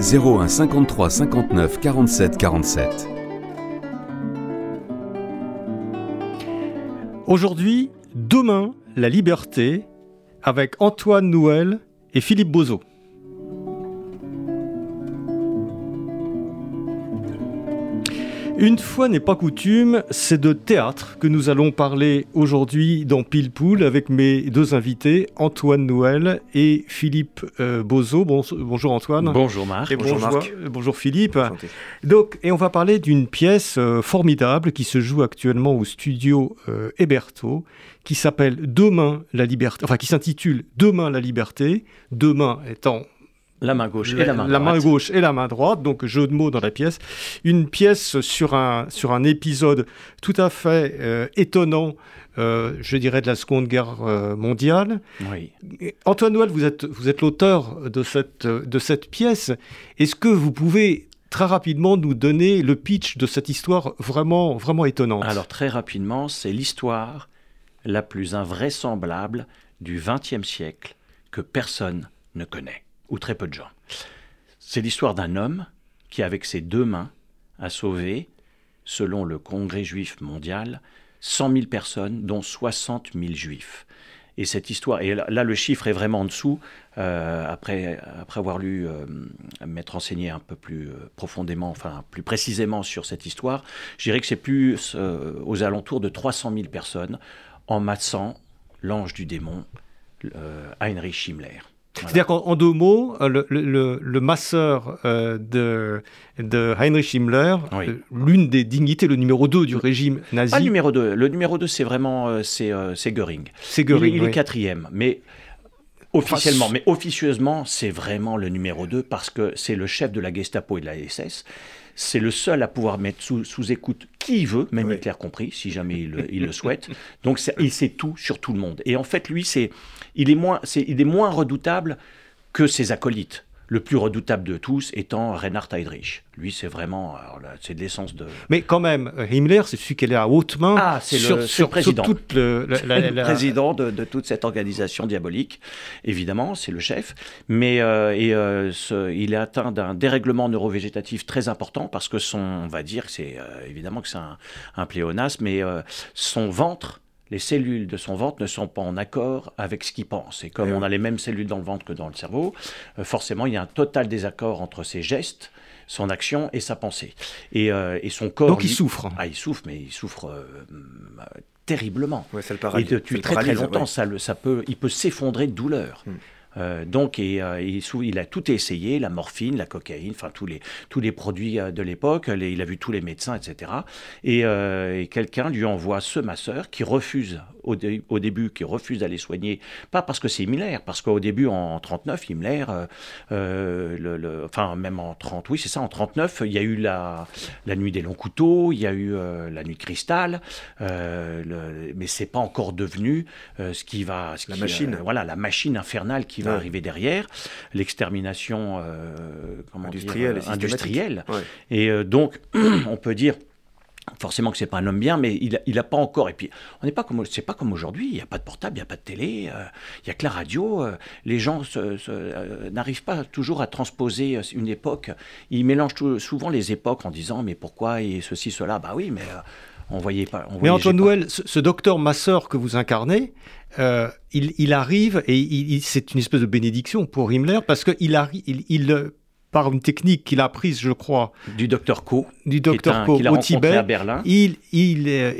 01 53 59 47 47. Aujourd'hui, demain, la liberté avec Antoine Nouel et Philippe Bozo. Une fois n'est pas coutume, c'est de théâtre que nous allons parler aujourd'hui dans Pile Poule avec mes deux invités, Antoine Noël et Philippe euh, Bozo. bonjour Antoine. Bonjour Marc. Et bonjour, Marc. bonjour Philippe. Donc, et on va parler d'une pièce euh, formidable qui se joue actuellement au studio euh, Héberto, qui s'appelle Demain la liberté, enfin qui s'intitule Demain la liberté, demain étant la main gauche et la main droite. La main gauche et la main droite, donc jeu de mots dans la pièce. Une pièce sur un, sur un épisode tout à fait euh, étonnant, euh, je dirais, de la Seconde Guerre euh, mondiale. Oui. Antoine Noël, vous êtes, vous êtes l'auteur de cette, de cette pièce. Est-ce que vous pouvez très rapidement nous donner le pitch de cette histoire vraiment, vraiment étonnante? Alors très rapidement, c'est l'histoire la plus invraisemblable du XXe siècle que personne ne connaît ou très peu de gens. C'est l'histoire d'un homme qui, avec ses deux mains, a sauvé, selon le Congrès juif mondial, 100 000 personnes, dont 60 000 juifs. Et cette histoire, et là, le chiffre est vraiment en dessous, euh, après, après avoir lu, euh, m'être enseigné un peu plus euh, profondément, enfin plus précisément sur cette histoire, je dirais que c'est plus aux alentours de 300 000 personnes en massant l'ange du démon, Heinrich Himmler. C'est-à-dire qu'en deux mots, euh, le, masseur euh, de, de, Heinrich Himmler, euh, l'une des dignités, le numéro 2 du régime nazi. Pas le numéro 2. Le numéro 2, c'est vraiment c'est, Göring. C'est Göring. Il, est quatrième. Mais officiellement, mais officieusement, c'est vraiment le numéro 2 parce que c'est le chef de la Gestapo et de la SS. C'est le seul à pouvoir mettre sous, écoute qui il veut, même Hitler compris, si jamais il, il le souhaite. Donc il sait tout sur tout le monde. Et en fait, lui, c'est il est moins, il est moins redoutable que ses acolytes. Le plus redoutable de tous étant Reinhard Heydrich. Lui, c'est vraiment, c'est de l'essence de. Mais quand même, Himmler, c'est celui qui est à haute main. Ah, c'est le, président. le, président de, toute cette organisation diabolique. Évidemment, c'est le chef. Mais euh, et, euh, il est atteint d'un dérèglement neurovégétatif très important parce que son, on va dire, c'est euh, évidemment que c'est un, un pléonasme, mais son ventre les cellules de son ventre ne sont pas en accord avec ce qu'il pense. Et comme on a les mêmes cellules dans le ventre que dans le cerveau, euh, forcément, il y a un total désaccord entre ses gestes, son action et sa pensée. Et, euh, son corps... Donc il souffre. Ah, il souffre, mais il souffre euh, terriblement. Ouais, le et depuis très très longtemps, ça, ça peut, il peut s'effondrer de douleur. Hmm. Euh, donc, et, euh, il, a tout essayé, la morphine, la cocaïne, enfin tous les, tous les produits euh, de l'époque, il a vu tous les médecins, etc. Et, et quelqu'un lui envoie ce masseur qui refuse au, début qui refuse d'aller soigner, pas parce que c'est Himmler, parce qu'au début, en, 39, Himmler, le, enfin même en 30, oui c'est ça, en 39, il y a eu la, la nuit des longs couteaux, il y a eu la nuit de cristal, le, mais c'est pas encore devenu ce qui va... Ce la machine. voilà, la machine infernale qui va arriver derrière, l'extermination industrielle. industrielle. Et donc, on peut dire Forcément que c'est pas un homme bien, mais il, il a pas encore. Et puis, on n'est pas comme, c'est pas comme aujourd'hui. Il n'y a pas de portable, il n'y a pas de télé, euh, il y a que la radio. Euh, les gens euh, n'arrivent pas toujours à transposer une époque. Ils mélangent souvent les époques en disant mais pourquoi et ceci cela? Bah oui, mais on voyait pas. mais Antoine Noël, ce, docteur Masseur que vous incarnez, il, il, arrive et c'est une espèce de bénédiction pour Himmler parce qu'il il, il par une technique qu'il a apprise, je crois, du docteur Ko, du docteur Ko au Tibet, à Berlin. Il, il, euh,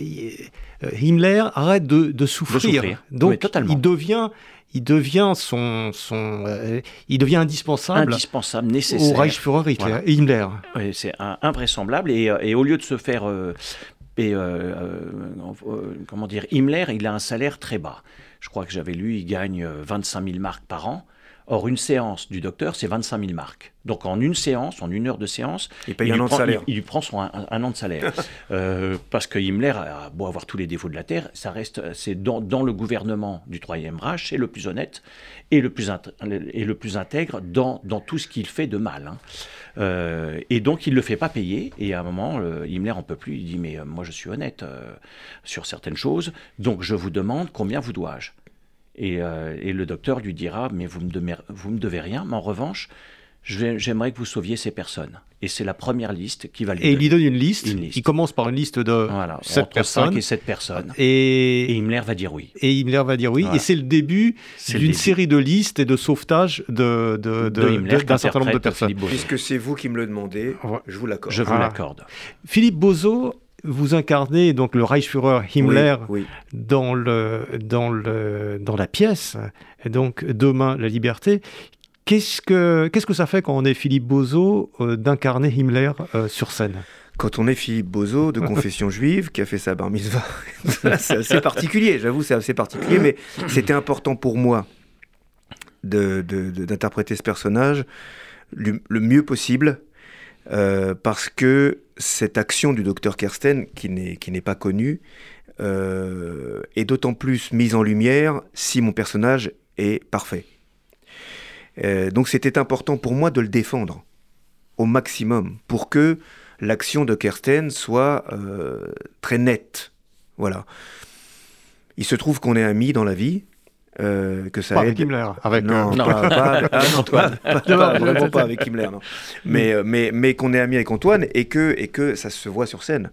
euh, Himmler arrête de, souffrir. Donc il devient il devient son, son euh, il devient indispensable, indispensable, nécessaire au Reichsführer Hitler, Himmler. c'est invraisemblable et, et, au lieu de se faire et, comment dire, Himmler, il a un salaire très bas. Je crois que j'avais lu, il gagne 25 000 marques par an. Or, une séance du docteur, c'est 25 000 marques. Donc, en une séance, en une heure de séance, il paye un an de salaire. Il, lui prend son, un, an de salaire. euh, parce que Himmler a beau avoir tous les défauts de la Terre, ça reste, c'est dans, dans, le gouvernement du Troisième Reich, c'est le plus honnête et le plus, et le plus intègre dans, dans tout ce qu'il fait de mal. Hein. Euh, et donc, il ne le fait pas payer. Et à un moment, euh, Himmler en peut plus. Il dit Mais euh, moi, je suis honnête sur certaines choses. Donc, je vous demande combien vous dois-je? Et, euh, et, le docteur lui dira, mais vous me, devez, vous me devez rien, mais en revanche, j'aimerais que vous sauviez ces personnes. Et c'est la première liste qui va lui Et il lui donne une liste. une liste. Il commence par une liste de voilà, 7 entre personnes. 5 et 7 personnes. Et, et Himmler va dire oui. Et Himmler va dire oui. Voilà. Et c'est le début d'une série de listes et de sauvetages d'un de, de, de, d'un certain nombre de personnes. Puisque c'est vous qui me le demandez, je vous l'accorde. Je vous l'accorde. Philippe Bozo, vous incarnez donc le Reichsführer Himmler oui, oui. Dans, le, dans, le, dans la pièce, donc Demain la liberté. Qu'est-ce que, qu'est-ce que ça fait quand on est Philippe Bozo euh, d'incarner Himmler euh, sur scène? Quand on est Philippe Bozo, de confession juive, qui a fait sa bar mitzvah, c'est assez particulier, j'avoue, c'est assez particulier, mais c'était important pour moi de, de, de, d'interpréter ce personnage le, le mieux possible, euh, parce que cette action du docteur Kersten, qui n'est, pas connue, euh, est d'autant plus mise en lumière si mon personnage est parfait. Euh, donc c'était important pour moi de le défendre au maximum pour que l'action de Kersten soit euh, très nette. Voilà. Il se trouve qu'on est amis dans la vie. Euh, que ça pas aide. avec Himmler, avec non, euh... non. Pas, ah, non, Antoine, pas, pas, vraiment pas avec Himmler, non. mais euh, mais mais qu'on est amis avec Antoine et que et que ça se voit sur scène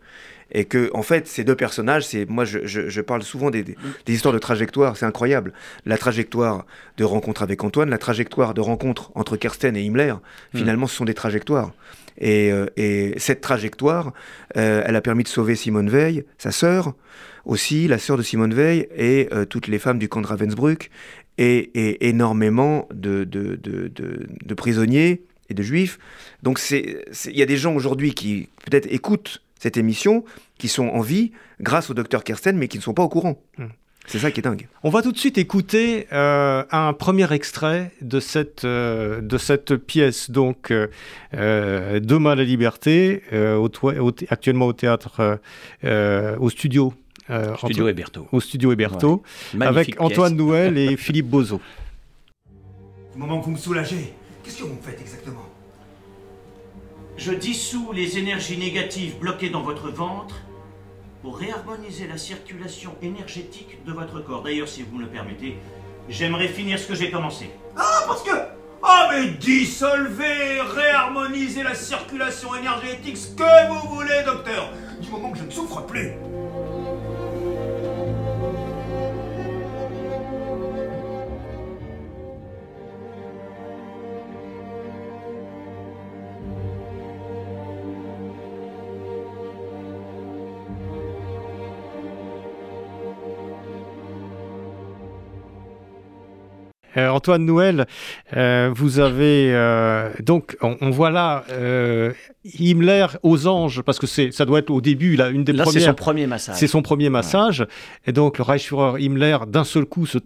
et que en fait ces deux personnages c'est moi je, je, je, parle souvent des, des, des histoires de trajectoire c'est incroyable la trajectoire de rencontre avec Antoine la trajectoire de rencontre entre Kersten et Himmler finalement mm. ce sont des trajectoires et, euh, et cette trajectoire euh, elle a permis de sauver Simone Veil sa sœur aussi la sœur de Simone Veil et euh, toutes les femmes du camp de Ravensbrück et, et énormément de, de, de, de, prisonniers et de juifs donc il y a des gens aujourd'hui qui peut-être écoutent cette émission, qui sont en vie grâce au docteur Kersten, mais qui ne sont pas au courant. Mmh. C'est ça qui est dingue. On va tout de suite écouter euh, un premier extrait de cette, euh, de cette pièce, donc euh, Demain la liberté, au actuellement au théâtre, au studio. Studio Héberto. Au studio Héberto, ouais. avec Antoine. Nouel et Philippe Bozo. Du moment que vous me soulagez, qu'est-ce que vous me faites exactement? Je dissous les énergies négatives bloquées dans votre ventre pour réharmoniser la circulation énergétique de votre corps. D'ailleurs, si vous me le permettez, j'aimerais finir ce que j'ai commencé. Ah, parce que... Ah, mais dissolvez, réharmonisez la circulation énergétique, ce que vous voulez, docteur, du moment que je ne souffre plus. Euh, Antoine Nouel, euh, vous avez euh, donc on, on, voit là euh, Himmler aux anges parce que c'est ça doit être au début là une des là, premières. C'est son premier massage. C'est son premier massage ouais. et donc le Reichsführer Himmler d'un seul coup se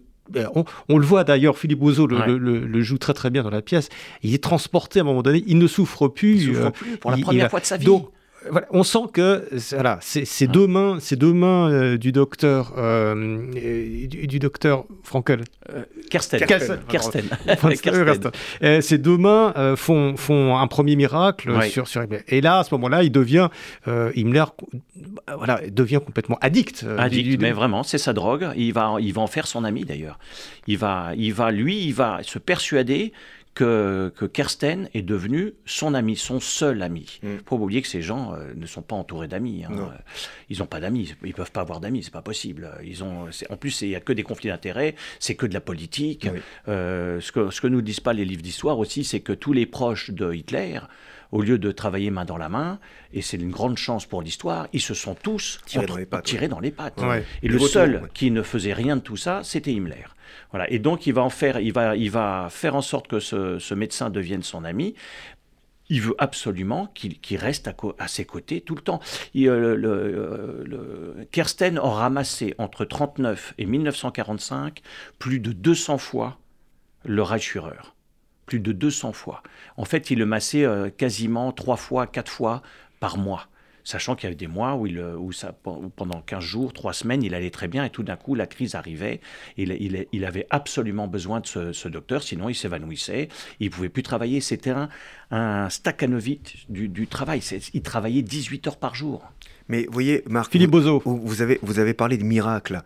on, on, le voit d'ailleurs, Philippe Bozo le, ouais. le, le, joue très très bien dans la pièce. Il est transporté à un moment donné, il ne souffre plus. Il souffre plus pour la première il, fois de sa vie. Donc, voilà, on sent que voilà, c'est deux mains, ces deux mains euh, du docteur, euh, du, du, docteur Frankel, euh, Kersten, Kersten, Kersten. Kersten. Euh, ces deux mains font, font un premier miracle ouais. sur, sur Himmler. Et là, à ce moment-là, il devient Himmler, voilà, devient complètement addict. Addict, du, du, mais vraiment, c'est sa drogue. Il va, il va en faire son ami d'ailleurs. Il va, il va, lui, il va se persuader que, que, Kersten est devenu son ami, son seul ami. Il mm. faut pas oublier que ces gens euh, ne sont pas entourés d'amis. Hein. Ils n'ont pas d'amis, ils peuvent pas avoir d'amis, c'est pas possible. Ils ont, en plus, il y a que des conflits d'intérêts, c'est que de la politique. Oui. Euh, ce que ce que nous disent pas les livres d'histoire aussi, c'est que tous les proches de Hitler au lieu de travailler main dans la main, et c'est une grande chance pour l'histoire, ils se sont tous tirés dans les pattes. Tirés ouais. dans les pattes. Ouais. Et le, le seul ouais. qui ne faisait rien de tout ça, c'était Himmler. Et donc il va en faire, il va, il va faire en sorte que ce, médecin devienne son ami. Il veut absolument qu'il qu reste à, ses côtés tout le temps. Il, euh, le, le, Kersten a ramassé entre 1939 et 1945 plus de 200 fois le Reichsführer. plus de 200 fois. En fait, il le massait euh, quasiment trois fois, quatre fois par mois sachant qu'il y avait des mois où, il, où, ça, pendant 15 jours, 3 semaines, il allait très bien, et tout d'un coup, la crise arrivait. Il, il, il avait absolument besoin de ce, docteur, sinon il s'évanouissait, il ne pouvait plus travailler. C'était un, un Stakhanovitch du, du travail. Il travaillait 18 heures par jour. Mais vous voyez, Marc, Philippe Bozo. Vous, avez, vous avez parlé de miracle.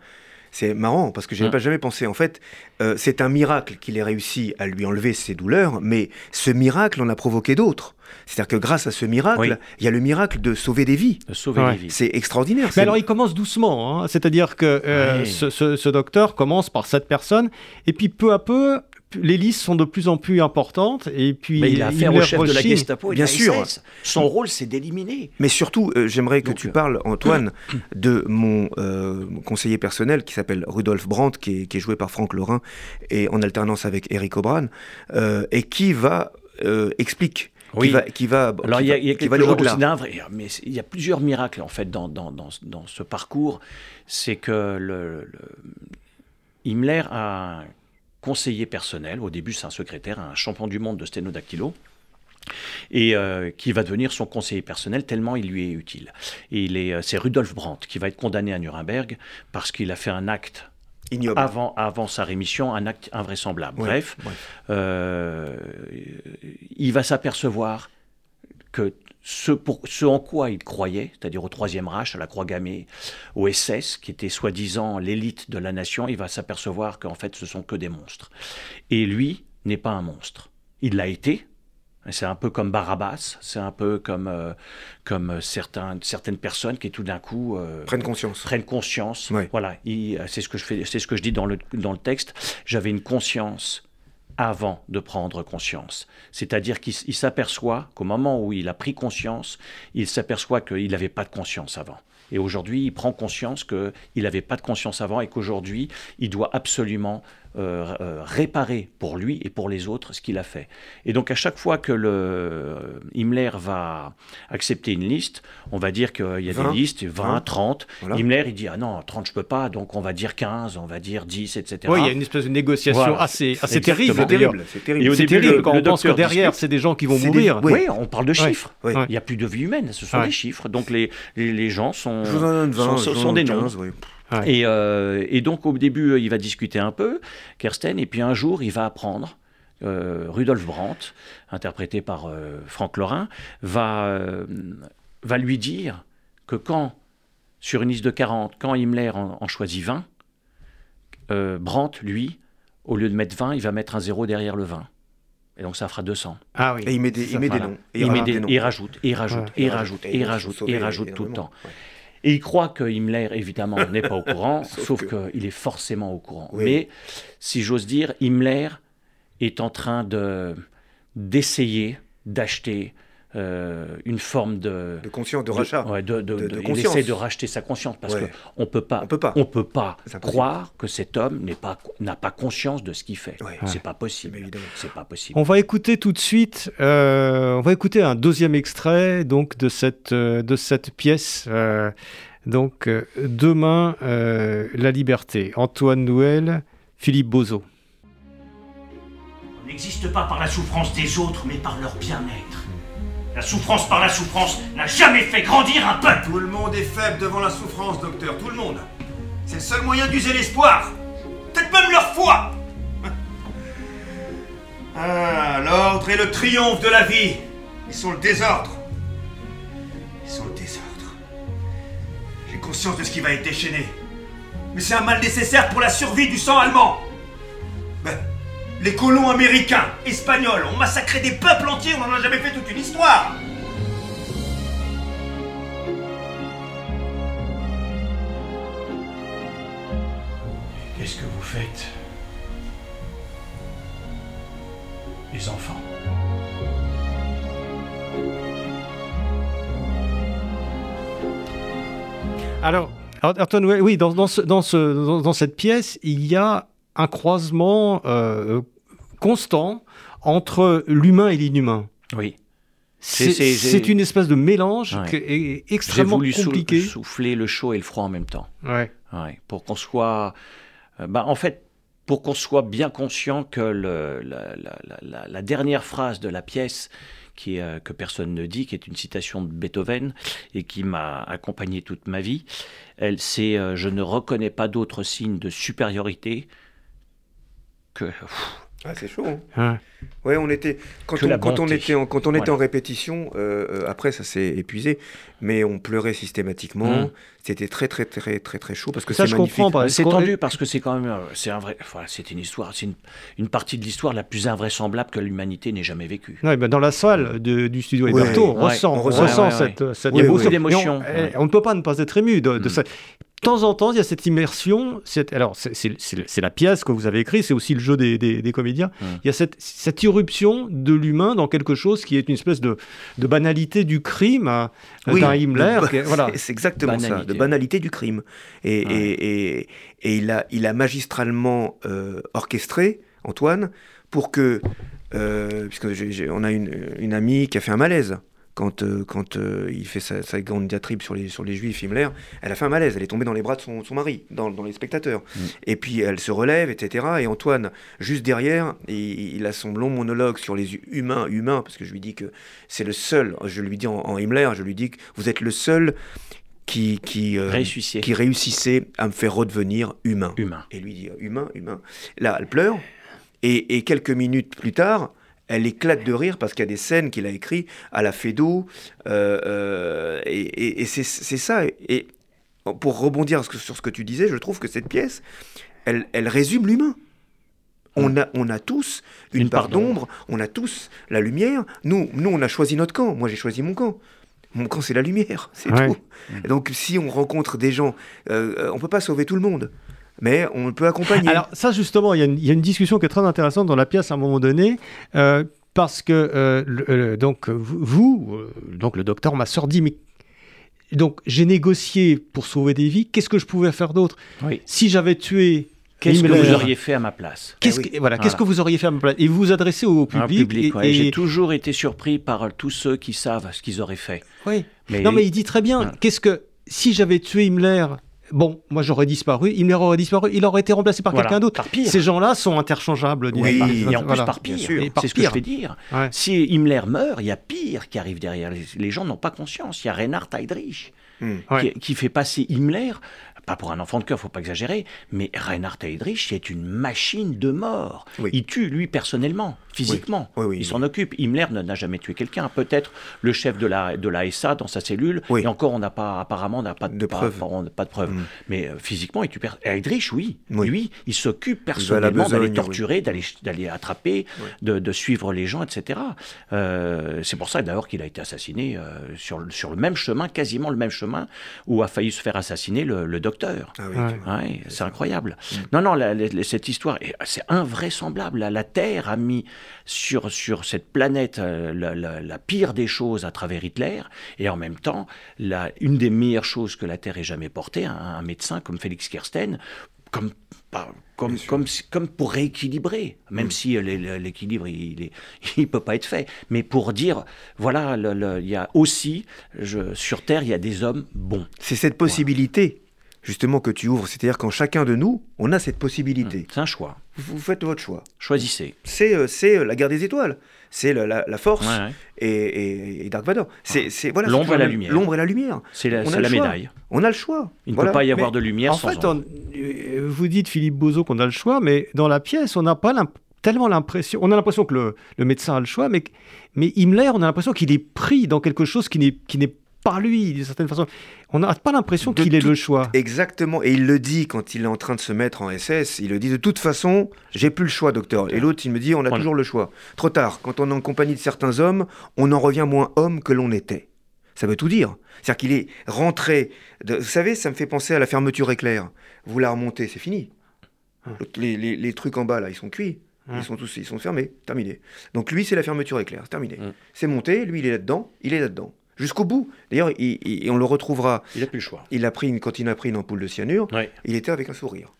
C'est marrant parce que je n'avais pas jamais pensé. En fait, euh, c'est un miracle qu'il ait réussi à lui enlever ses douleurs, mais ce miracle en a provoqué d'autres. C'est-à-dire que grâce à ce miracle, il y a le miracle de sauver des vies. De sauver des vies. C'est extraordinaire. Mais alors il commence doucement, hein. c'est-à-dire que euh, ce, ce, docteur commence par cette personne, et puis peu à peu, les listes sont de plus en plus importantes et puis mais il a affaire au chef de la Gestapo bien sûr son rôle c'est d'éliminer mais surtout euh, j'aimerais que tu parles Antoine de mon euh, conseiller personnel qui s'appelle Rudolf Brandt qui est, joué par Franck Lorrain et en alternance avec Eric euh, et qui va explique oui. Qui va, qui va, Alors il y a, il y a quelque chose aussi mais il y a plusieurs miracles en fait dans, dans, dans, dans ce parcours. C'est que le, le, Himmler a conseiller personnel. Au début, c'est un secrétaire, un champion du monde de sténodactylo et euh, qui va devenir son conseiller personnel tellement il lui est utile. Et il est, euh, c'est Rudolf Brandt qui va être condamné à Nuremberg parce qu'il a fait un acte Ignoble. Avant, avant sa rémission, un acte invraisemblable. bref, euh, il va s'apercevoir que ce, pour, ce en quoi il croyait, c'est-à-dire au Troisième Reich, à la Croix gammée, au SS, qui était soi-disant l'élite de la nation, il va s'apercevoir qu'en fait ce sont que des monstres. Et lui n'est pas un monstre. Il l'a été. C'est un peu comme Barabbas, c'est un peu comme, euh, comme certains, certaines personnes qui tout d'un coup euh, prennent conscience. Prennent conscience. Voilà, c'est ce que je fais, c'est ce que je dis dans le, dans le texte. J'avais une conscience avant de prendre conscience. C'est-à-dire qu'il s'aperçoit qu'au moment où il a pris conscience, il s'aperçoit qu'il n'avait pas de conscience avant. Et aujourd'hui, il prend conscience qu'il n'avait pas de conscience avant et qu'aujourd'hui, il doit absolument euh, euh, réparer pour lui et pour les autres ce qu'il a fait. Et donc à chaque fois que le euh, Himmler va accepter une liste, on va dire qu'il y a des listes, 20, 30. Himmler, il dit ah non, 30 je peux pas, donc on va dire 15, on va dire 10, etc. Oui, il y a une espèce de négociation assez, assez terrible. C'est terrible. Et au début, quand on pense que derrière, c'est des gens qui vont mourir. Oui. on parle de chiffres. Il n'y a plus de vie humaine, ce sont des chiffres. Donc les, les, les gens sont, sont, sont, des noms. Euh, et, donc au début, il va discuter un peu, Kersten, et puis un jour, il va apprendre. Euh, Rudolf Brandt, interprété par euh, Franck Lorrain, va, va lui dire que quand, sur une liste de 40, quand Himmler en, choisit 20, Brandt, lui, au lieu de mettre 20, il va mettre un zéro derrière le 20. Et donc ça fera 200. Ah oui. Et il met des, il met des noms. Et il, met des, noms. Et rajoute, et rajoute, et rajoute, et rajoute, et rajoute tout le temps. Et il croit que Himmler, évidemment, n'est pas au courant, sauf, qu'il est forcément au courant. Mais, si j'ose dire, Himmler est en train de d'essayer d'acheter euh, une forme de, de conscience, de rachat. de, de, il essaie de racheter sa conscience parce qu'on ne peut pas, on peut pas, on peut pas croire que cet homme n'a pas, pas conscience de ce qu'il fait. C'est pas possible. C'est pas possible. On va écouter tout de suite, euh, on va écouter un deuxième extrait donc de cette, euh, de cette pièce. donc demain, la liberté. Antoine Nouel, Philippe Bozo. On n'existe pas par la souffrance des autres, mais par leur bien-être. La souffrance par la souffrance n'a jamais fait grandir un peuple. Tout le monde est faible devant la souffrance, docteur, tout le monde. C'est le seul moyen d'user l'espoir. Peut-être même leur foi. Ah, l'ordre et le triomphe de la vie. Ils sont le désordre. Ils sont le désordre. J'ai conscience de ce qui va être déchaîné. Mais c'est un mal nécessaire pour la survie du sang allemand. Les colons américains, espagnols ont massacré des peuples entiers, on n'en a jamais fait toute une histoire. Qu'est-ce que vous faites? Les enfants Alors, Antoine, oui, dans, dans, ce, dans, cette pièce, il y a un croisement euh, constant entre l'humain et l'inhumain. Oui. C'est une espèce de mélange extrêmement compliqué. J'ai souffler le chaud et le froid en même temps. Ouais. ouais pour qu'on soit. Euh, bah, en fait, pour qu'on soit bien conscient que le, la, la, la, dernière phrase de la pièce, qui euh, que personne ne dit, qui est une citation de Beethoven et qui m'a accompagné toute ma vie, elle c'est euh, Je ne reconnais pas d'autre signe de supériorité que. Ah, c'est chaud. Hein. Ouais. on était quand on, quand on, était en, quand on était en répétition. Euh, après, ça s'est épuisé, mais on pleurait systématiquement. Mmh. C'était très très très très très chaud parce que c'est magnifique. C'est tendu parce que c'est quand même euh, c'est un vrai. Enfin, c'est une histoire. C'est une, une, partie de l'histoire la plus invraisemblable que l'humanité n'ait jamais vécue. Ouais, ben dans la salle de, du studio Héberto, on ressent, on ressent cette, cette émotion. On, on, ne peut pas ne pas être ému de, de mmh de temps en temps, il y a cette immersion. alors, c'est la pièce que vous avez écrite, c'est aussi le jeu des, comédiens. Mmh. Il y a cette, irruption de l'humain dans quelque chose qui est une espèce de, banalité du crime euh, d'un Himmler. Voilà. C'est exactement ça, de banalité du crime. Et, il, a, il a magistralement euh, orchestré, Antoine, pour que. Euh, puisque on a une amie qui a fait un malaise quand, euh, quand euh, il fait sa, grande diatribe sur les, sur les juifs, Himmler, elle a fait un malaise, elle est tombée dans les bras de son, son mari, dans, dans, les spectateurs. Mm. Et puis elle se relève, etc. Et Antoine, juste derrière, il, a son long monologue sur les humains, humains, parce que je lui dis que c'est le seul, je lui dis en, Himmler, je lui dis que vous êtes le seul qui, qui, euh, qui réussissait à me faire redevenir humain. Humain. Et lui dit humain, humain. Là, elle pleure. Et, et quelques minutes plus tard, elle éclate de rire parce qu'il y a des scènes qu'il a écrites à la Fédo. Euh, euh, et, c'est ça. Et pour rebondir sur ce que tu disais, je trouve que cette pièce, elle, résume l'humain. On a, on a tous une, part d'ombre, on a tous la lumière. Nous, nous, on a choisi notre camp. Moi, j'ai choisi mon camp. Mon camp, c'est la lumière, c'est tout. donc, si on rencontre des gens, euh, on ne peut pas sauver tout le monde mais on peut accompagner. Alors ça justement, il y, a une discussion qui est très intéressante dans la pièce à un moment donné. Euh, parce que euh, euh, donc vous, donc le docteur m'a sorti, mais donc j'ai négocié pour sauver des vies. Qu'est-ce que je pouvais faire d'autre Si j'avais tué Qu'est-ce que vous auriez fait à ma place Qu'est-ce eh que, voilà, qu'est-ce que vous auriez fait à ma place Et vous vous adressez au public. et, J'ai toujours été surpris par tous ceux qui savent ce qu'ils auraient fait. Oui. Mais... Non, mais il dit très bien. Qu'est-ce que si j'avais tué Himmler bon, moi j'aurais disparu, Himmler aurait disparu, il aurait été remplacé par quelqu'un d'autre. Ces gens-là sont interchangeables. Oui, et en plus par pire, c'est ce que je vais dire. Si Himmler meurt, il y a pire qui arrive derrière. Les, gens n'ont pas conscience. Il y a Reinhard Heydrich hmm. qui, fait passer Himmler pas pour un enfant de cœur, faut pas exagérer, mais Reinhard Heydrich est une machine de mort. Il tue lui personnellement, physiquement. il s'en occupe. Himmler n'a jamais tué quelqu'un. Peut-être le chef de la de la SA dans sa cellule. Et encore, on n'a pas apparemment on n'a pas de, preuves. Pas, de preuves. Mm. Mais euh, physiquement, il tue. Heydrich, oui. Lui, il s'occupe personnellement d'aller torturer, d'aller d'aller attraper, de, suivre les gens, etc. Euh, c'est pour ça d'ailleurs qu'il a été assassiné euh, sur sur le même chemin, quasiment le même chemin où a failli se faire assassiner le, le docteur ah c'est incroyable. Mm. Non, non, cette histoire, c'est invraisemblable. La, Terre a mis sur, sur cette planète euh, la, pire des choses à travers Hitler, et en même temps, la, une des meilleures choses que la Terre ait jamais portées, un, médecin comme Félix Kersten, comme comme, comme, comme, pour rééquilibrer, même mm. si l'équilibre, il ne peut pas être fait, mais pour dire, voilà, il y a aussi, je, sur Terre, il y a des hommes bons. C'est cette possibilité justement que tu ouvres. C'est-à-dire qu'en chacun de nous, on a cette possibilité. Mmh, c'est un choix. Vous, faites votre choix. Choisissez. C'est euh, euh, la guerre des étoiles. C'est la, force Et, Dark Vador. C'est voilà. L'ombre et la lumière. L'ombre et la lumière. C'est la, la médaille. On a le choix. Il ne peut pas y avoir de lumière en sans fait, euh, vous dites Philippe Bozo qu'on a le choix, mais dans la pièce, on n'a pas tellement l'impression. On a l'impression que le, le, médecin a le choix, mais, mais Himmler, on a l'impression qu'il est pris dans quelque chose qui n'est par lui, d'une certaine façon. On n'a pas l'impression qu'il ait le choix. Exactement. Et il le dit quand il est en train de se mettre en SS. Il le dit de toute façon, j'ai plus le choix, docteur. Et l'autre, il me dit, on a toujours le choix. Trop tard. Quand on est en compagnie de certains hommes, on en revient moins homme que l'on était. Ça veut tout dire. C'est-à-dire qu'il est rentré. De... Vous savez, ça me fait penser à la fermeture éclair. Vous la remontez, c'est fini. Hum. Les, trucs en bas, là, ils sont cuits. Ils hum. sont tous ils sont fermés, terminé. Donc lui, c'est la fermeture éclair, c'est terminé. Hum. C'est monté, lui, il est là-dedans, il est là-dedans jusqu'au bout. D'ailleurs, on le retrouvera. Il n'a plus le choix. Il a pris une, quand il a pris une ampoule de cyanure, il était avec un sourire.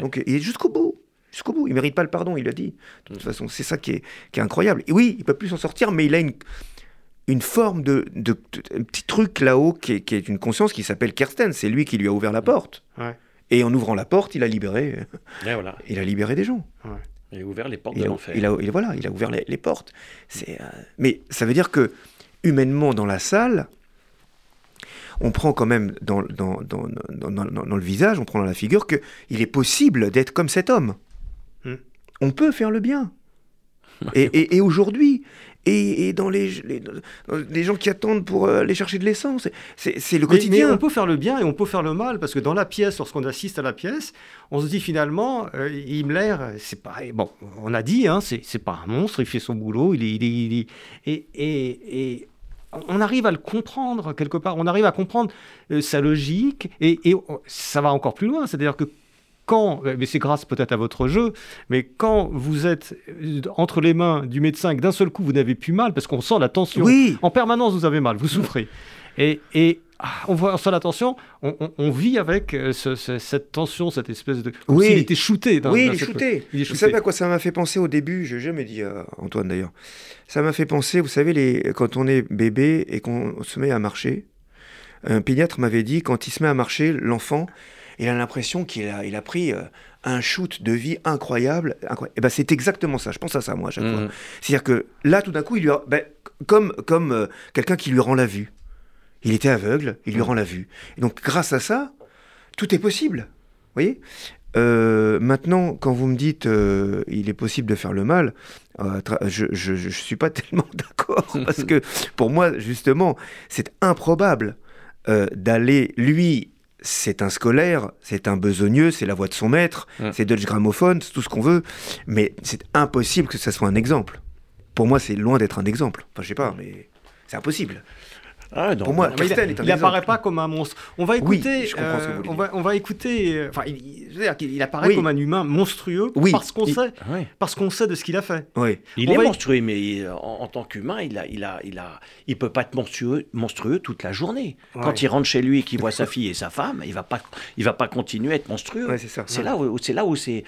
Donc il est jusqu'au bout. Jusqu'au bout. Il mérite pas le pardon, il l'a dit. De toute façon, c'est ça qui est, qui est, incroyable. Et oui, il peut plus s'en sortir, mais il a une, une forme de, de, un petit truc là-haut qui est, qui est, une conscience qui s'appelle Kersten. C'est lui qui lui a ouvert la porte. Et en ouvrant la porte, il a libéré, voilà. il a libéré des gens. Il a ouvert les portes il de l'enfer. Il a, il, voilà, il a ouvert les, portes. C'est, mais ça veut dire que humainement dans la salle, on prend quand même dans, dans, dans, dans, le visage, on prend dans la figure qu'il est possible d'être comme cet homme. Hmm. On peut faire le bien. et, et, aujourd'hui, et, dans les, les, gens qui attendent pour euh, aller chercher de l'essence, c'est le quotidien. Mais, on peut faire le bien et on peut faire le mal, parce que dans la pièce, lorsqu'on assiste à la pièce, on se dit finalement, euh, Himmler, c'est pas... Bon, on a dit, hein, c'est pas un monstre, il fait son boulot, il est... Il est, et, et on arrive à le comprendre quelque part, on arrive à comprendre euh, sa logique et, ça va encore plus loin. C'est-à-dire que quand, euh, mais c'est grâce peut-être à votre jeu, mais quand vous êtes euh, entre les mains du médecin et que d'un seul coup vous n'avez plus mal parce qu'on sent la tension, oui. en permanence vous avez mal, vous souffrez. Et, et on voit ça l'attention, on, on, vit avec euh, cette tension, cette espèce de. oui. il était shooté. Dans, oui, il, est shooté. Vous savez à quoi ça m'a fait penser au début Je n'ai jamais dit à Antoine d'ailleurs. Ça m'a fait penser, vous savez, les, quand on est bébé et qu'on se met à marcher, un pédiatre m'avait dit quand il se met à marcher, l'enfant, il a l'impression qu'il a, il a pris euh, un shoot de vie incroyable. incroyable. Et ben c'est exactement ça. Je pense à ça moi à chaque fois. Mmh. C'est-à-dire que là, tout d'un coup, il lui a, ben, comme comme euh, quelqu'un qui lui rend la vue. Il était aveugle, il lui rend la vue. Et donc, grâce à ça, tout est possible. Vous voyez? Euh, maintenant, quand vous me dites euh, il est possible de faire le mal, euh, je ne suis pas tellement d'accord parce que pour moi, justement, c'est improbable d'aller. Lui, c'est un scolaire, c'est un besogneux, c'est la voix de son maître, c'est Dutch gramophone, c'est tout ce qu'on veut, mais c'est impossible que ça soit un exemple. Pour moi, c'est loin d'être un exemple. Enfin, je sais pas, mais c'est impossible. Ah, Pour moi, il, n'apparaît pas comme un monstre. On va écouter. Euh, on, va, on va écouter. Enfin, il, apparaît comme un humain monstrueux parce qu'on sait, ah parce qu'on sait de ce qu'il a fait. Il est monstrueux, mais en, tant qu'humain, il a, il a, il a, il peut pas être monstrueux, monstrueux toute la journée. Quand il rentre chez lui et qu'il voit sa fille et sa femme, il va pas, il va pas continuer à être monstrueux. c'est là où, c'est là où c'est,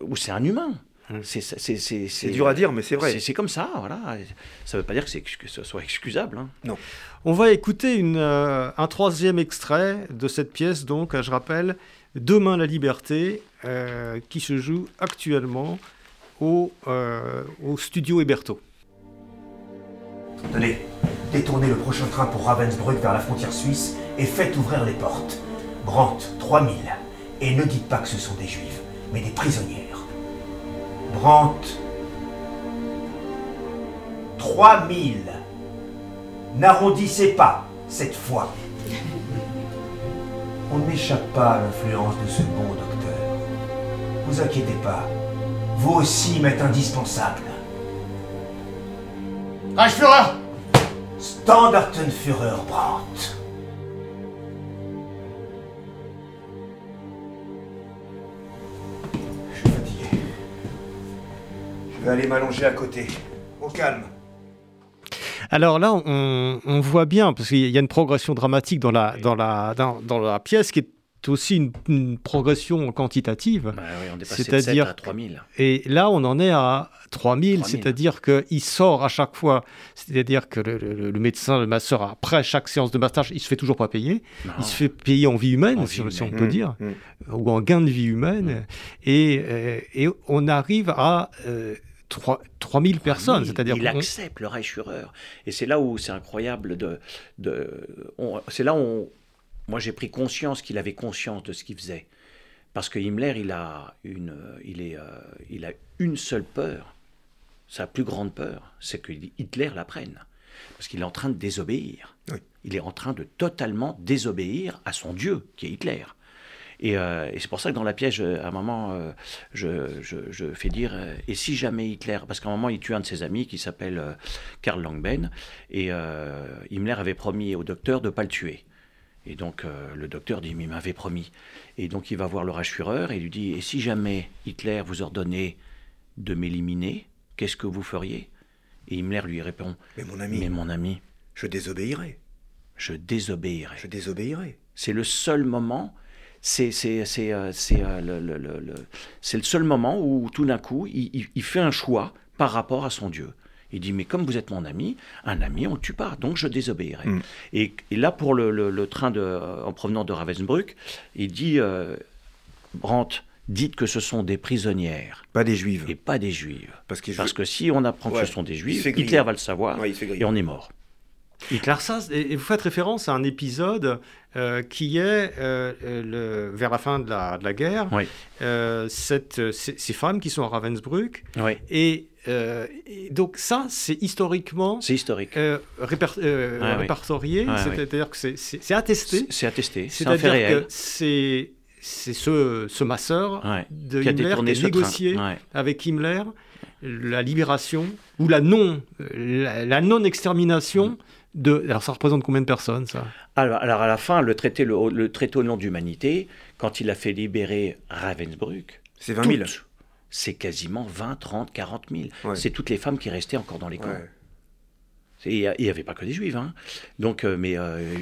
où c'est un humain. Hum. C'est dur à dire, mais c'est vrai. C'est comme ça, voilà. Ça ne veut pas dire que, que ce soit excusable. Hein. Non. On va écouter euh, un troisième extrait de cette pièce, donc, je rappelle, Demain la liberté, euh, qui se joue actuellement au, euh, au studio Héberto. Tenez, détournez le prochain train pour Ravensbrück vers la frontière suisse et faites ouvrir les portes. Brandt, 3000. Et ne dites pas que ce sont des juifs, mais des prisonnières. Brandt. 3000. N'arrondissez pas cette fois. On n'échappe pas à l'influence de ce bon docteur. Vous inquiétez pas. Vous aussi m'êtes indispensable. Reichsführer Standartenführer Brandt. Je vais aller m'allonger à côté. Au calme. Alors là, on, voit bien, parce qu'il y a une progression dramatique dans la, dans la, dans, la pièce qui est aussi une, progression quantitative. Bah c'est-à-dire à 3000. Et là, on en est à 3000, c'est-à-dire qu'il sort à chaque fois, c'est-à-dire que le, médecin, le masseur, après chaque séance de massage, il se fait toujours pas payer. Il se fait payer en vie humaine, si, on peut dire, mmh, mmh. ou en gain de vie humaine. Et, euh, et, on arrive à... Euh, 3, 3000 personnes. C'est-à-dire il accepte le Reichsführer. Et c'est là où c'est incroyable de. de c'est là où moi j'ai pris conscience qu'il avait conscience de ce qu'il faisait. Parce que Himmler, il a une, il est, euh, il a une seule peur. Sa plus grande peur, c'est que Hitler la prenne. Parce qu'il est en train de désobéir. Il est en train de totalement désobéir à son Dieu, qui est Hitler. Euh, et, c'est pour ça que dans la pièce, à un moment, euh, je, fais dire euh, et si jamais Hitler, parce qu'à un moment, il tue un de ses amis qui s'appelle Karl Langben, et Himmler avait promis au docteur de ne pas le tuer. Et donc le docteur dit, mais il m'avait promis. Et donc il va voir le Reichsführer et lui dit, et si jamais Hitler vous ordonnait de m'éliminer, qu'est-ce que vous feriez? Et Himmler lui répond, mais mon ami, mais mon ami, je désobéirai. Je désobéirai. Je désobéirai. C'est le seul moment c'est c'est euh, euh, le, le, le, le, le seul moment où tout d'un coup, il, il, fait un choix par rapport à son Dieu. Il dit, mais comme vous êtes mon ami, un ami, on ne tue pas, donc je désobéirai. Mm. Et, et, là, pour le, train de, en provenant de Ravensbrück, il dit, euh, Brandt, dites que ce sont des prisonnières. Pas des juives. Et pas des juives. Parce, Parce que si on apprend que ce sont des juives, Hitler va le savoir et on est mort. Hitler, ça, et vous faites référence à un épisode euh, qui est euh, le, vers la fin de la, de la guerre, euh, cette, ces, femmes qui sont à Ravensbrück. Et, donc ça, c'est historiquement... Historique. répertorié, c'est-à-dire que c'est attesté. C'est attesté, c'est un fait réel. C'est ce, ce masseur de qui Himmler a qui a négocié avec Himmler la libération ou la non, la, non extermination de. Alors ça représente combien de personnes ça? Alors, alors, à la fin, le traité, le, traité au nom d'humanité, quand il a fait libérer Ravensbrück, c'est 20 000. C'est quasiment 20, 30, 40 000. C'est toutes les femmes qui restaient encore dans les camps. Il n'y avait pas que des juives. Hein. Donc, euh, mais euh,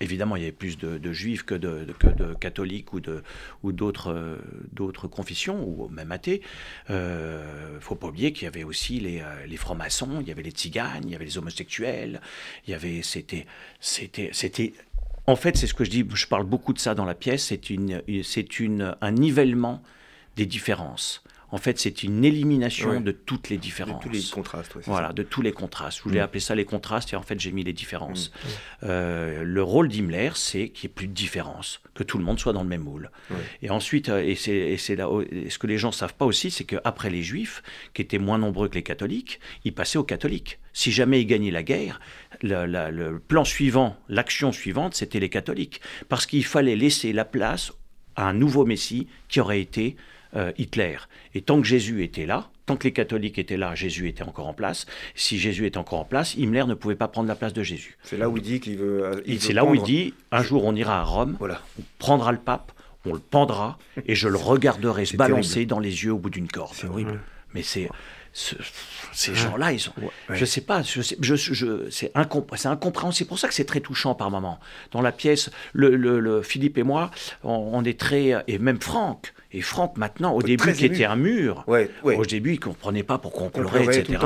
Évidemment, il y avait plus de, juifs que de, catholiques ou d'autres euh, d'autres confessions, ou même athées. Il euh, ne faut pas oublier qu'il y avait aussi les, euh, les francs-maçons, il y avait les tziganes, il y avait les homosexuels, il y avait... C'était... c'était en fait, c'est ce que je dis, je parle beaucoup de ça dans la pièce, c'est une, un nivellement des différences en fait, c'est une élimination de toutes les différences. De tous les contrastes. voilà, de tous les contrastes. Je voulais mm. appeler ça les contrastes et en fait, j'ai mis les différences. Mm. Euh, le rôle d'Himmler, c'est qu'il n'y ait plus de différence, que tout le monde soit dans le même moule. Et ensuite, euh, et c'est là, ce que les gens ne savent pas aussi, c'est qu'après les Juifs, qui étaient moins nombreux que les catholiques, ils passaient aux catholiques. Si jamais ils gagnaient la guerre, le plan suivant, l'action suivante, c'était les catholiques. Parce qu'il fallait laisser la place à un nouveau Messie qui aurait été euh, Hitler. Et tant que Jésus était là, tant que les catholiques étaient là, Jésus était encore en place. Si Jésus était encore en place, Himmler ne pouvait pas prendre la place de Jésus. C'est là où il dit qu'il veut. Euh, c'est là où il dit un jour on ira à Rome, voilà. on prendra le pape, on le pendra et je le regarderai se balancer dans les yeux au bout d'une corde. C'est horrible. Mais c'est ces gens-là, ils sont. Je sais pas, je je, c'est incompréhensible. C'est pour ça que c'est très touchant par moment. Dans la pièce, le, Philippe et moi, on, est très. Et même Franck. Et Franck, maintenant, au début, qui était un mur, au début, il ne comprenait pas pourquoi on pleurait, etc.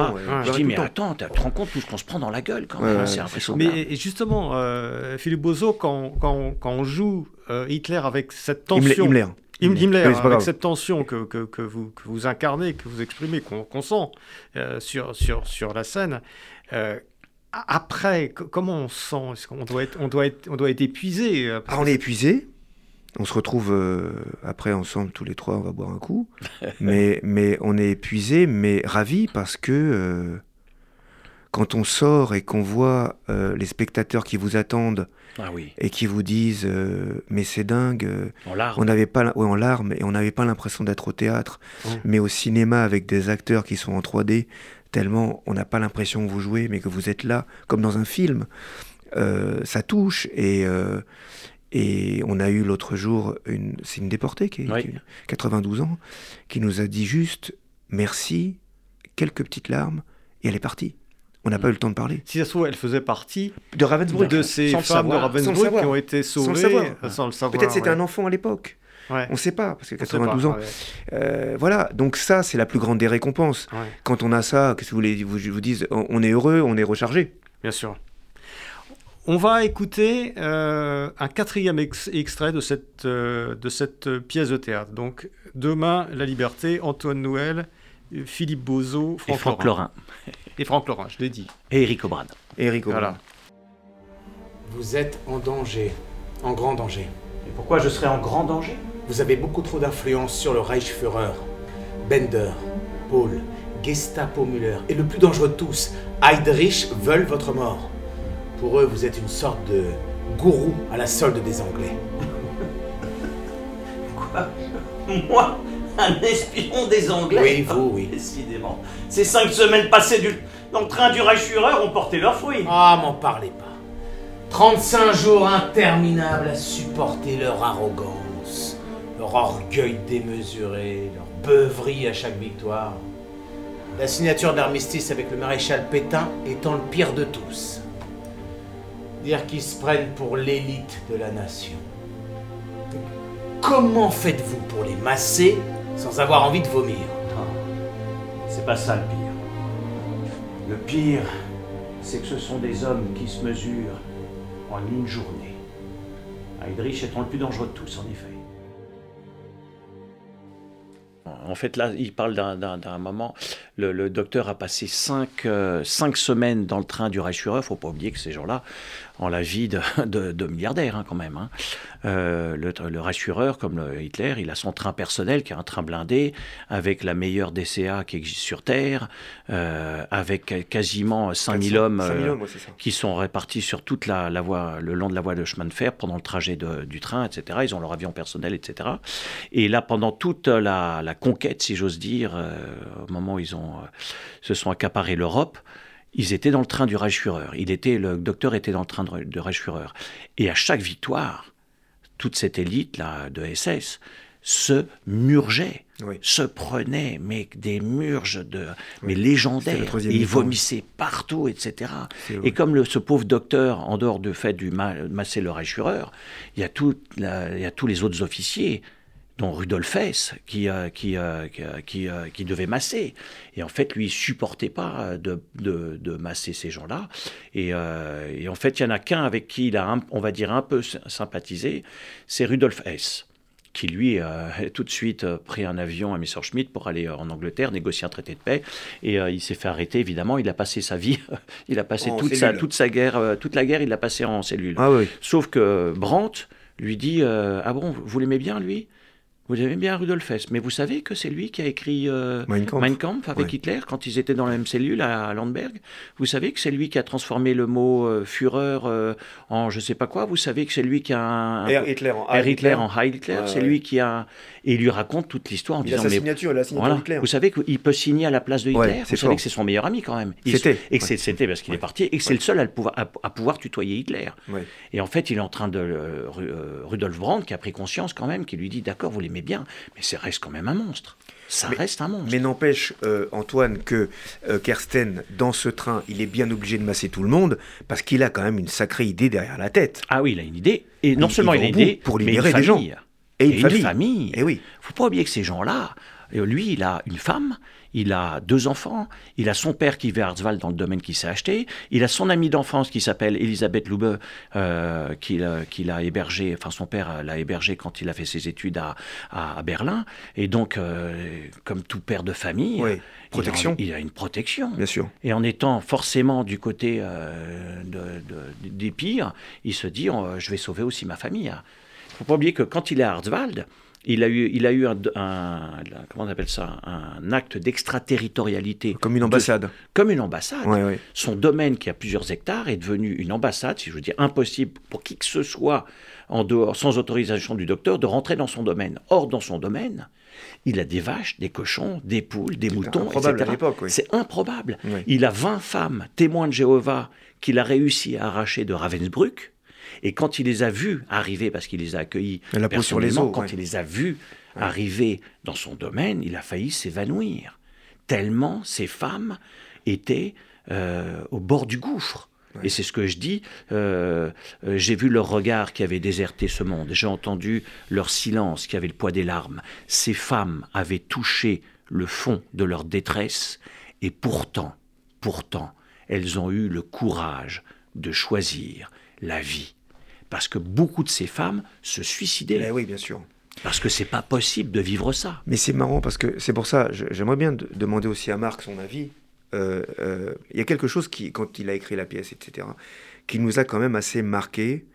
je dis, mais attends, tu te rends compte tout ce qu'on se prend dans la gueule quand même, c'est impressionnant. Mais justement, euh, Philippe Bozo, quand, quand, quand, on joue euh, Hitler avec cette tension. Himmler. Himmler, avec cette tension que, que, que, vous, que vous incarnez, que vous exprimez, qu'on sent euh, sur, sur, sur la scène, après, comment on sent? Est-ce qu'on doit être, on doit être, on doit être épuisé ah, On est épuisé. On se retrouve après ensemble tous les trois, on va boire un coup. mais, mais on est épuisé, mais ravi parce que quand on sort et qu'on voit les spectateurs qui vous attendent ah oui. et qui vous disent euh, mais c'est dingue euh, en larmes on n'avait pas en larmes et on n'avait pas l'impression d'être au théâtre oh. mais au cinéma avec des acteurs qui sont en 3D tellement on n'a pas l'impression que vous jouez mais que vous êtes là comme dans un film euh, ça touche et et on a eu l'autre jour une c'est une déportée qui, a 92 ans qui nous a dit juste merci quelques petites larmes et elle est partie on n'a pas eu le temps de parler. Si ça se trouve, elle faisait partie de Ravensbrück, de ces femmes de Ravensbrück qui ont été sauvées sans le savoir. Peut-être c'était un enfant à l'époque. On ne sait pas, parce que 92 ans. Euh, voilà, donc ça, c'est la plus grande des récompenses. Quand on a ça, qu'est-ce que vous voulez vous, vous dise On est heureux, on est rechargé. Bien sûr. On va écouter euh, un quatrième extrait de cette, euh, de cette pièce de théâtre. Donc, Demain, la liberté, Antoine Noël, Philippe Bozo, Franck, Et Franck Lorrain. Et Franck Laurent, je l'ai dit. Et Eric O'Brien. Eric Voilà. Vous êtes en danger, en grand danger. Et pourquoi je serais en grand danger? Vous avez beaucoup trop d'influence sur le Reichsführer. Bender, Paul, Gestapo Müller et le plus dangereux de tous, Heydrich veulent votre mort. Pour eux, vous êtes une sorte de gourou à la solde des Anglais. Quoi? Moi? Un espion des Anglais? Oui, vous, oui. Décidément. Ces cinq semaines passées du... dans le train du Reichsführer ont porté leurs fruits. Ah, m'en parlez pas. 35 jours interminables à supporter leur arrogance, leur orgueil démesuré, leur beuverie à chaque victoire. La signature de l'armistice avec le maréchal Pétain étant le pire de tous. Dire qu'ils se prennent pour l'élite de la nation. Comment faites-vous pour les masser sans avoir envie de vomir? c'est pas ça le pire. Le pire, c'est que ce sont des hommes qui se mesurent en une journée. Heydrich étant le plus dangereux de tous, en effet. En fait, là, il parle d'un moment. Le, docteur a passé cinq, euh, cinq, semaines dans le train du Reichsführer. Il ne faut pas oublier que ces gens-là ont la vie de, de, milliardaires, hein, quand même. Hein. Euh, le, le Reichsführer, comme Hitler, il a son train personnel, qui est un train blindé, avec la meilleure DCA qui existe sur Terre, euh, avec quasiment 5000 hommes, qui sont répartis sur toute la, la, voie, le long de la voie de chemin de fer pendant le trajet du train, etc. Ils ont leur avion personnel, etc. Et là, pendant toute la, la conquête, si j'ose dire, au moment où ils ont euh, se sont accaparés l'Europe, ils étaient dans le train du Reichsführer. Il était, le docteur était dans le train de, de Reichsführer. Et à chaque victoire, toute cette élite là de SS se murgeait, se prenait, mais des murges de, mais légendaires. Ils vomissaient partout, etc. Et comme le, ce pauvre docteur, en dehors du fait du masser le Reichsführer, il y a tout, il y a tous les autres officiers dont Rudolf Hess, qui, euh, qui, euh, qui, euh, qui, devait masser. Et en fait, lui, il supportait pas de, de, de masser ces gens-là. Et, et, en fait, il y en a qu'un avec qui il a, on va dire, un peu sympathisé, c'est Rudolf Hess qui lui a tout de suite pris un avion à Messerschmitt pour aller en Angleterre négocier un traité de paix et il s'est fait arrêter évidemment il a passé sa vie il a passé toute sa, toute sa guerre toute la guerre il l'a passé en cellule ah oui. sauf que Brandt lui dit ah bon vous l'aimez bien lui? Vous aimez bien Rudolf Hess, mais vous savez que c'est lui qui a écrit euh, mein, Kampf. avec Hitler quand ils étaient dans la même cellule à Landberg. Vous savez que c'est lui qui a transformé le mot euh, Führer euh, en je sais pas quoi. Vous savez que c'est lui qui a un, un Hitler en Heil Hitler, en Heil Hitler. c'est lui qui a et il lui raconte toute l'histoire en il disant a sa signature, la signature voilà, Hitler. Vous savez qu'il peut signer à la place de Hitler. vous savez que c'est son meilleur ami quand même. C'était. Et que c'était parce qu'il est parti et que c'est le seul à, pouvoir, à, pouvoir tutoyer Hitler. Et en fait, il est en train de Rudolf Brandt qui a pris conscience quand même, qui lui dit d'accord, vous bien, mais c'est reste quand même un monstre. Ça reste un monstre. Mais n'empêche, euh, Antoine, que euh, Kersten, dans ce train, il est bien obligé de masser tout le monde parce qu'il a quand même une sacrée idée derrière la tête. Ah oui, il a une idée. Et non seulement il, a une idée, pour libérer des gens. Et une, famille. famille. Et eh oui. Faut pas oublier que ces gens-là, lui, il a une femme, il a deux enfants, il a son père qui vit à Hartzwald dans le domaine qu'il s'est acheté, il a son amie d'enfance qui s'appelle Elisabeth Lube, euh, qu'il a hébergé, enfin son père l'a hébergé quand il a fait ses études à, à, Berlin, et donc, euh, comme tout père de famille, protection. Il, a, une protection. Bien sûr. Et en étant forcément du côté euh, des pires, il se dit, oh, je vais sauver aussi ma famille. Il ne faut pas oublier que quand il est à Hartzwald, il a eu, il a eu un, comment on appelle ça, un acte d'extraterritorialité. Comme une ambassade. comme une ambassade. Son domaine, qui a plusieurs hectares, est devenu une ambassade, si je veux dire, impossible pour qui que ce soit, en dehors, sans autorisation du docteur, de rentrer dans son domaine. Or, dans son domaine, il a des vaches, des cochons, des poules, des moutons, etc. C'est improbable. Il a 20 femmes, témoins de Jéhovah, qu'il a réussi à arracher de Ravensbrück et quand il les a vus arriver, parce qu'il les a accueillis la sur les quand il les a vus arriver dans son domaine, il a failli s'évanouir. Tellement ces femmes étaient euh, au bord du gouffre. Et c'est ce que je dis. Euh, euh, j'ai vu leur regard qui avait déserté ce monde. J'ai entendu leur silence qui avait le poids des larmes. Ces femmes avaient touché le fond de leur détresse. Et pourtant, pourtant, elles ont eu le courage de choisir la vie parce que beaucoup de ces femmes se suicidaient. Eh oui, bien sûr. Parce que c'est pas possible de vivre ça. Mais c'est marrant parce que c'est pour ça, j'aimerais bien demander aussi à Marc son avis. Euh, euh, il y a quelque chose qui, quand il a écrit la pièce, etc., qui nous a quand même assez marqué,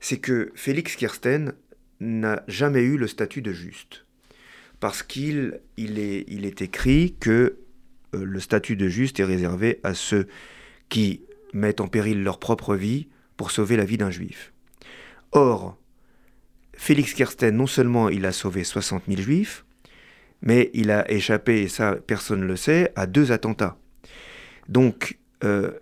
c'est que Félix Kirsten n'a jamais eu le statut de juste. Parce qu'il il est, il est écrit que euh, le statut de juste est réservé à ceux qui mettent en péril leur propre vie pour sauver la vie d'un juif. Or, Félix Kersten, non seulement il a sauvé 60 000 juifs, mais il a échappé, et ça personne ne le sait, à deux attentats. Donc, euh,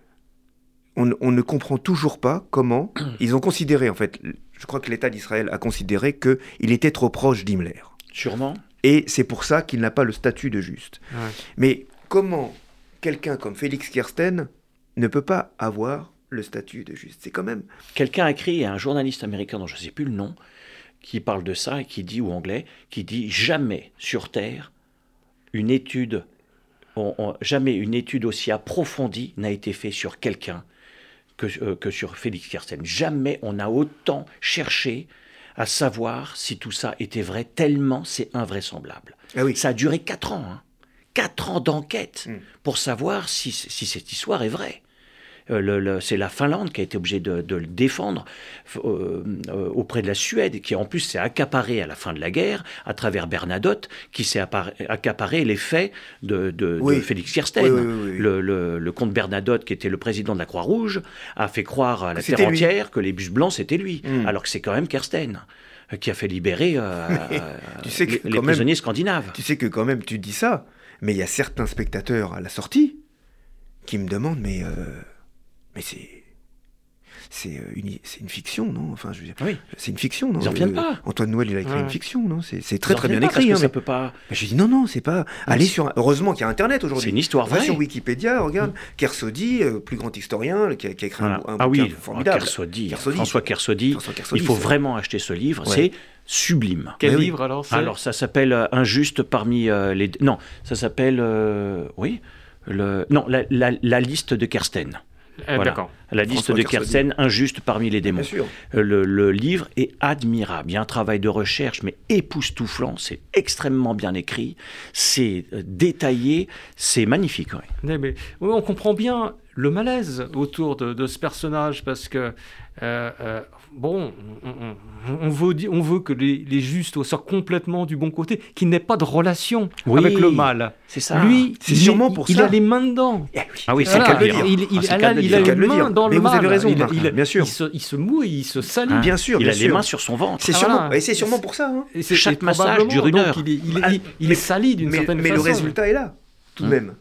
on, ne comprend toujours pas comment ils ont considéré, en fait, je crois que l'État d'Israël a considéré qu'il était trop proche d'Himmler. Sûrement. Et c'est pour ça qu'il n'a pas le statut de juste. Mais comment quelqu'un comme Félix Kersten ne peut pas avoir le statut de juste. C'est quand même. Quelqu'un a écrit, un journaliste américain dont je ne sais plus le nom, qui parle de ça et qui dit, ou anglais, qui dit jamais sur Terre une étude, jamais une étude aussi approfondie n'a été faite sur quelqu'un que, euh, que, sur Félix Kersten. Jamais on a autant cherché à savoir si tout ça était vrai, tellement c'est invraisemblable. Ah oui. Ça a duré quatre ans. Hein. Quatre ans d'enquête Mm. pour savoir si, si cette histoire est vraie. Euh, le- le- c'est la Finlande qui a été obligée de, de le défendre euh, euh, auprès de la Suède, qui en plus s'est accaparé à la fin de la guerre, à travers Bernadotte, qui s'est accaparé les faits de, de- de Oui. Félix Kirsten. Oui, oui. Le, comte Bernadotte, qui était le président de la Croix-Rouge, a fait croire à la terre lui. entière que les bus blancs, c'était lui, Mm. alors que c'est quand même Kirsten qui a fait libérer euh, tu sais que les, les quand même- prisonniers scandinaves. Tu sais que quand même tu dis ça, mais il y a certains spectateurs à la sortie qui me demandent mais euh, mais c'est c'est euh, une c'est une fiction non? Enfin je veux dire Oui. c'est une fiction non? Ils en reviennent Euh, pas. Antoine Noël il a écrit Ouais. une fiction non? C'est c'est très très bien pas écrit parce hein, que ça mais- peut pas. mais je dis non non c'est pas allez sur heureusement qu'il y a internet aujourd'hui C'est une histoire Va vraie. sur Wikipédia regarde Kersaudy euh, plus grand historien qui a, qui a écrit un, Voilà. un ah bouquin oui, formidable Kersaudy, Kersaudy. François Kersaudy. François Kersaudy, il faut vraiment acheter ce livre, Ouais. c'est sublime. Quel Mais oui. livre alors Alors ça s'appelle euh, Injuste parmi euh, les... Non, ça s'appelle... euh, Oui le... Non, la, la- la liste de Kersten. Eh, voilà. D'accord. La liste François de Kersaudy. Kersten, Injuste parmi les démons. bien sûr Euh, Le, le livre est admirable. Il y a un travail de recherche, mais époustouflant. C'est extrêmement bien écrit. C'est euh, détaillé. C'est magnifique. ouais. Ouais, mais oui, on comprend bien le malaise autour de, de ce personnage parce que euh, euh, bon, on, veut, on veut que les, les justes sortent complètement du bon côté, qu'il n'ait pas de relation Oui. avec le mal. C'est ça. Lui, C'est il, sûrement il- pour il ça. a les mains dedans. Ah oui, c'est Voilà, le dire. il, il- Ah, a le il a les le mains dire. dans Mais le vous mal. avez raison, il, Marc, il- bien sûr. Il se, il se mouille, il se salit. Hein bien sûr Il bien a les mains sur son ventre. c'est Ah, sûrement voilà. et c'est sûrement pour ça hein. Et c'est- Chaque massage dure une heure. Il est, il Ah, il- il sali d'une mais, certaine mais façon. le résultat est là tout de Hum. même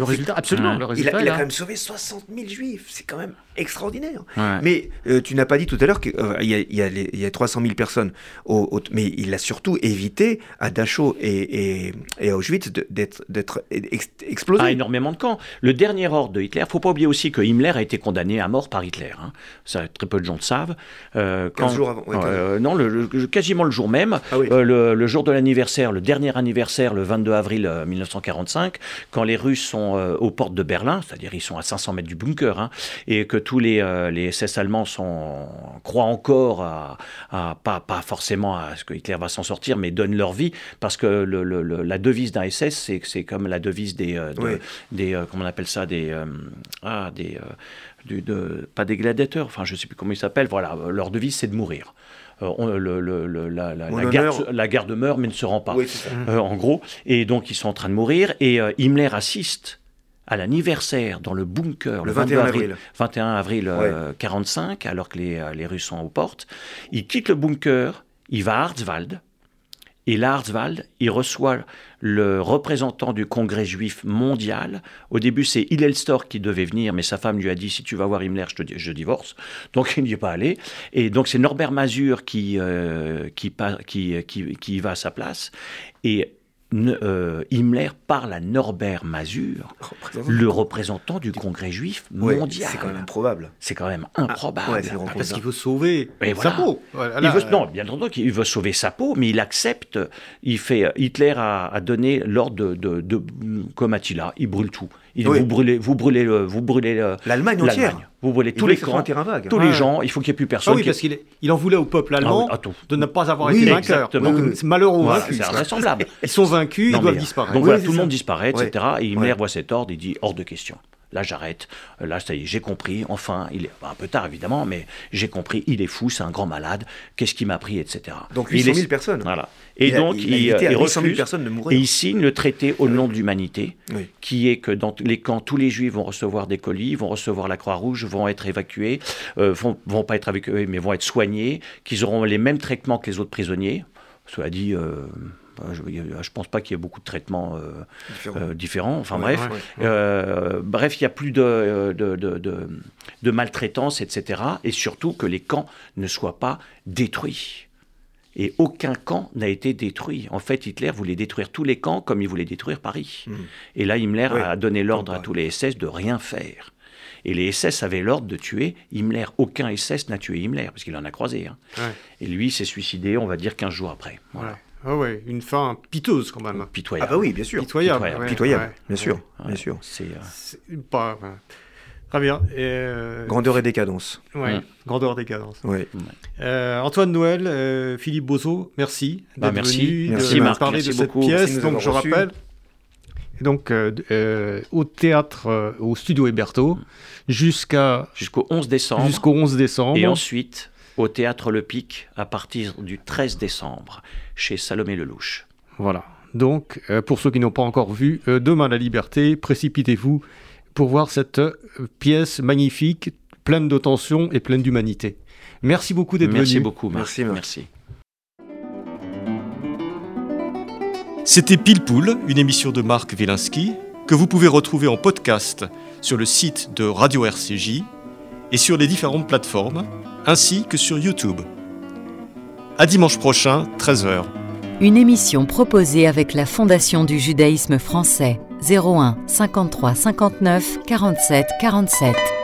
Le résultat, absolument. Ouais. Le il a, il a quand même sauvé 60 000 juifs c'est quand même extraordinaire Ouais. Mais euh, tu n'as pas dit tout à l'heure qu'il y, a- il y, il y a 300 000 personnes, au, au- mais il a surtout évité à Dachau et, et, et à Auschwitz d'être ex- explosés. Ah, énormément de camps. Le dernier ordre de Hitler, faut pas oublier aussi que Himmler a été condamné à mort par Hitler. hein. Ça, très peu de gens le savent. Euh, 15 jours avant, ouais, 15 Euh, non, le- le- quasiment le jour même, Ah oui. euh, le, le jour de l'anniversaire, le dernier anniversaire, le 22 avril euh, 1945, quand les Russes sont euh, aux portes de Berlin, c'est-à-dire ils sont à 500 mètres du bunker, hein, et que tous les, euh, les SS allemands sont, croient encore à, à- pas, pas forcément à ce que Hitler va s'en sortir, mais donnent leur vie, parce que le- le- le- la devise d'un SS, c'est comme la devise des, euh, de- Oui. des euh, comment on appelle ça, des, euh, ah, des, euh, du- de, pas des gladiateurs, enfin je sais plus comment ils s'appellent, voilà, euh, leur devise c'est de mourir. Euh, on- le- le- le- la, la- la garde, honneur. se- la garde meurt mais ne se rend pas, Oui, euh, en gros. Et donc ils sont en train de mourir et euh, Himmler assiste à l'anniversaire dans le bunker Le 22 21 avril. 21 avril euh, 45, alors que les, euh, les Russes sont aux portes. Il quitte le bunker, il va à Harzwald. Et là, Harzwald, il reçoit le représentant du Congrès juif mondial. Au début, c'est Hillel Storch qui devait venir, mais sa femme lui a dit si tu vas voir Himmler, je, te, je divorce. Donc il n'y est pas allé. Et donc c'est Norbert Mazur qui, euh, qui, qui, qui, qui y va à sa place. Et euh, Himmler parle à Norbert Mazur, Représentant- le représentant du Congrès juif Ouais, mondial. C'est quand même improbable. C'est quand même improbable. ouais, c'est une rencontre. Parce qu'il veut sauver Et sa voilà. peau. Voilà, Il veut, euh, non, bien entendu qu'il veut sauver sa peau, mais il accepte. Il fait. Hitler a, a donné l'ordre de, de, de- comme Attila, il brûle tout. Il Oui. vous brûlez, vous brûlez, le- vous brûlez le- L'Allemagne entière. l'Allemagne. Vous brûlez tous les un camps, terrain vague. tous Ouais. les gens. Il faut qu'il n'y ait plus personne. Ah oui, qui- parce qu'il est- il en voulait au peuple allemand Ah oui, tout. de ne pas avoir Oui, été vainqueur. exactement. Donc Oui, oui. c'est malheureux. Voilà, c'est invraisemblable. Ils sont vaincus, Non, ils doivent mais, disparaître. Donc Oui, voilà, tout le monde disparaît, etc. Et Himmler voit cet ordre, il dit hors de question. Là, j'arrête. Là, ça y est, j'ai compris. Enfin, il est un peu tard, évidemment, mais j'ai compris. Il est fou, c'est un grand malade. Qu'est-ce qui m'a pris, etc. Donc Il 800 est- 000 personnes. Voilà. Et Il donc, il a il, à il 800 000 refuse. personnes de Et mourir. il signe le traité au nom de l'humanité, Oui. qui est que dans les camps, tous les juifs vont recevoir des colis, vont recevoir la Croix-Rouge, vont être évacués, euh, vont, vont pas être évacués, mais vont être soignés, qu'ils auront les mêmes traitements que les autres prisonniers. Cela dit, euh, je ne pense pas qu'il y ait beaucoup de traitements euh, euh, différents. Enfin Ouais, bref, ouais. Euh, bref, il n'y a plus de, de, de, de- de maltraitance, etc. Et surtout que les camps ne soient pas détruits. Et aucun camp n'a été détruit. En fait, Hitler voulait détruire tous les camps comme il voulait détruire Paris. Mhm. Et là, Himmler a donné l'ordre à tous les SS de rien faire. Et les SS avaient l'ordre de tuer Himmler. Aucun SS n'a tué Himmler, parce qu'il en a croisé. hein. Ouais. Et lui s'est suicidé, on va dire, 15 jours après. Voilà. Ouais. Ah ouais, une fin piteuse quand même. Ah Pitoyable. bah oui, bien sûr. Pitoyable. Pitoyable. ouais, Pitoyable, ouais, bien sûr, bien sûr. C'est, euh, pas. ouais. Très bien. Euh, grandeur et décadence. Oui, grandeur et décadence. Ouais. Euh, Antoine Noël, euh, Philippe Bozo, merci bah, d'être merci. venu merci, de parler de cette pièce. Donc, je rappelle, donc au théâtre, au studio Héberto, jusqu'à jusqu'au 11 décembre. Jusqu'au 11 décembre. Et ensuite au théâtre Le Pic à partir du 13 décembre chez Salomé Lelouch. Voilà. Donc, pour ceux qui n'ont pas encore vu, Demain la liberté, précipitez-vous pour voir cette euh, pièce magnifique, pleine de tension et pleine d'humanité. Merci beaucoup d'être venu. Merci beaucoup. Merci. Merci. C'était Pile Poule, une émission de Marc Wielinski, que vous pouvez retrouver en podcast sur le site de Radio RCJ et sur les différentes plateformes, ainsi que sur YouTube. À dimanche prochain, 13h. Une émission proposée avec la Fondation du judaïsme français. 01 53 59 47 47.